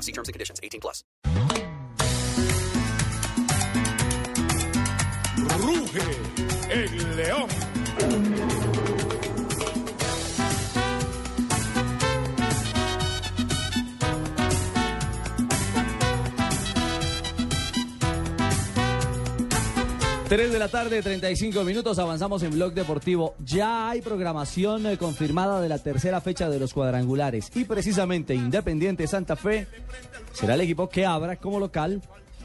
law. See terms and conditions. 18 plus. 3 de la tarde, 35 minutos, avanzamos en Blog Deportivo. Ya hay programación eh, confirmada de la tercera fecha de los cuadrangulares y precisamente Independiente Santa Fe será el equipo que abra como local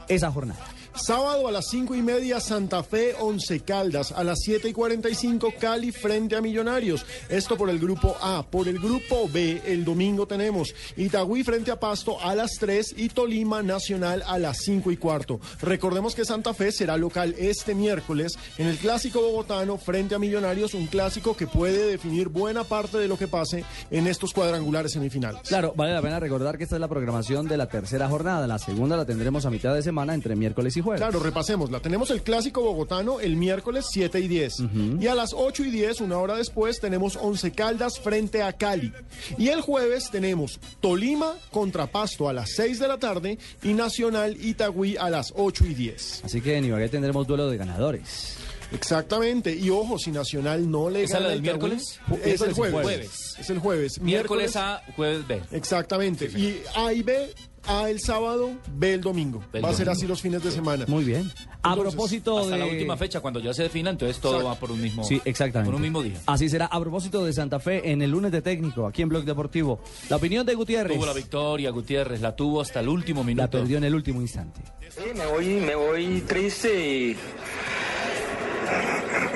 esa jornada. Sábado a las 5 y media Santa Fe, Once Caldas. A las 7 y 45 Cali frente a Millonarios. Esto por el grupo A. Por el grupo B, el domingo tenemos Itagüí frente a Pasto a las 3 y Tolima Nacional a las 5 y cuarto. Recordemos que Santa Fe será local este miércoles en el Clásico Bogotano frente a Millonarios, un clásico que puede definir buena parte de lo que pase en estos cuadrangulares semifinales. Claro, vale la pena recordar que esta es la programación de la tercera jornada. La segunda la tendremos a mitad de semana entre miércoles y jueves. Claro, repasémosla. Tenemos el clásico bogotano el miércoles 7 y 10. Y a las 8 y 10, una hora después, tenemos Once Caldas frente a Cali. Y el jueves tenemos Tolima contra Pasto a las 6 de la tarde y Nacional Itagüí a las 8 y 10. Así que en Ibagué tendremos duelo de ganadores. Exactamente. Y ojo, si Nacional no le ¿Esa gana la del a Itagüí- miércoles? Es el Miércoles jueves. jueves. Es el jueves. Miércoles A, jueves B. Exactamente. Y A y B, A el sábado, B el domingo. El Va a ser domingo. así los fines de semana. Muy bien. A Entonces, propósito Hasta de... la última fecha, cuando ya se defina, entonces todo Exacto. va por un mismo Sí, exactamente. Por un mismo día. Así será. A propósito de Santa Fe, en el lunes de técnico, aquí en Blog Deportivo, la opinión de Gutiérrez. Tuvo la victoria, Gutiérrez, la tuvo hasta el último La minuto. perdió en el último instante. Sí, me voy, me voy triste y,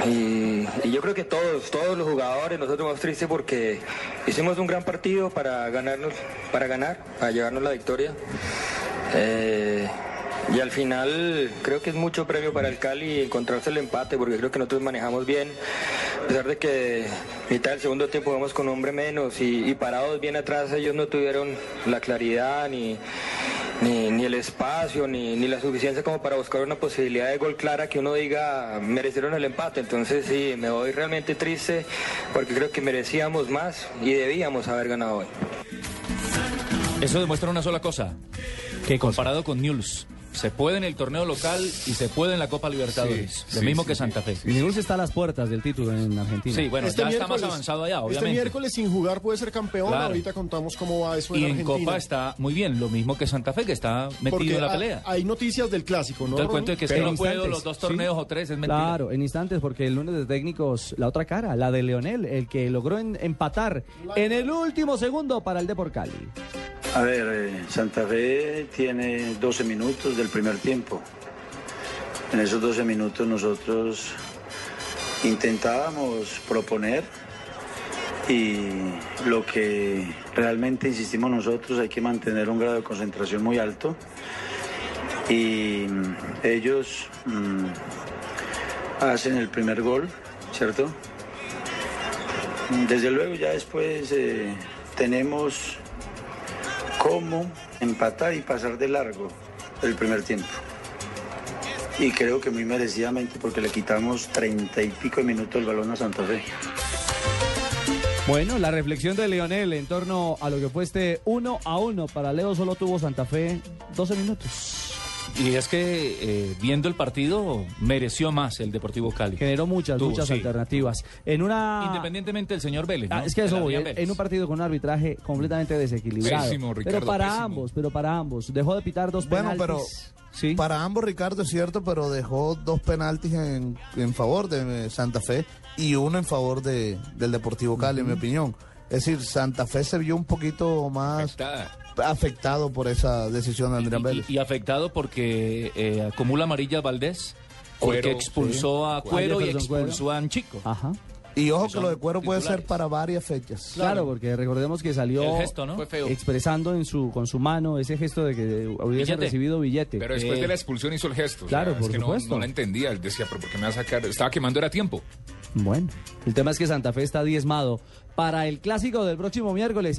y, y yo creo que todos, todos los jugadores, nosotros vamos tristes porque hicimos un gran partido para ganarnos, para ganar, para llevarnos la victoria. Eh, y al final creo que es mucho premio para el Cali encontrarse el empate porque creo que nosotros manejamos bien, a pesar de que mitad del segundo tiempo jugamos con hombre menos y parados bien atrás ellos no tuvieron la claridad ni, ni, ni el espacio, ni, ni la suficiencia como para buscar una posibilidad de gol clara que uno diga merecieron el empate. Entonces sí, me voy realmente triste porque creo que merecíamos más y debíamos haber ganado hoy. Eso demuestra una sola cosa. Que comparado con News, se puede en el torneo local y se puede en la Copa Libertadores. lo mismo que Santa Fe. Y Newell's está a las puertas del título en Argentina. Sí, bueno, Este ya está más avanzado allá, Este obviamente. miércoles sin jugar puede ser campeón. Claro. Ahorita contamos cómo va eso en y en Argentina. Copa está muy bien, lo mismo que Santa Fe, que está metido Porque en la pelea. hay noticias del clásico, ¿no? Ronnie? cuento de que es que no puedo los dos sí. torneos o tres es mentira. Claro, en instantes, porque el lunes de técnicos, la otra cara, la de Leonel, el que logró en- empatar en el último segundo para el Depor Cali. A ver, eh, Santa Fe tiene 12 minutos del primer tiempo. En esos 12 minutos nosotros intentábamos proponer y lo que realmente insistimos nosotros hay que mantener un grado de concentración muy alto y mm, ellos mm, hacen el primer gol, ¿cierto? Desde luego ya después eh, tenemos cómo empatar y pasar de largo el primer tiempo. Y creo que muy merecidamente porque le quitamos treinta y pico de minutos el balón a Santa Fe. Bueno, la reflexión de Leonel en torno a lo que fue este 1 a 1 para Leo solo tuvo Santa Fe 12 minutos. Y es que eh, viendo el partido mereció más el Deportivo Cali. Generó muchas, Tuvo, muchas sí. alternativas. En una Independientemente del señor Vélez. Ah, ¿no? es que eso voy, en, un partido con un arbitraje completamente desequilibrado. Pésimo, pero Ricardo, para pésimo. ambos, pero para ambos. Dejó de pitar dos Bueno, penaltis. pero Sí. para ambos, Ricardo, es cierto, pero dejó dos penaltis en, en favor de eh, Santa Fe y uno en favor de, del Deportivo Cali, en mi opinión. Es decir, Santa Fe se vio un poquito más afectado por esa decisión de Andrea Y- Vélez. Y, y afectado porque eh, acumula amarilla Valdés, porque Cuero, expulsó a. Cuero y Cuero. expulsó a Anchico. Ajá. Y ojo que lo de cuero puede ser para varias fechas. Claro, porque recordemos que salió expresando en su con su mano ese gesto de que hubiese Billete. recibido billete. Pero después Eh, de la expulsión hizo el gesto. o claro, sea, por es que no-. No, la entendía. Él decía, pero ¿por qué me va a sacar? Estaba quemando, era tiempo. Bueno, el tema es que Santa Fe está diezmado para el clásico del próximo miércoles.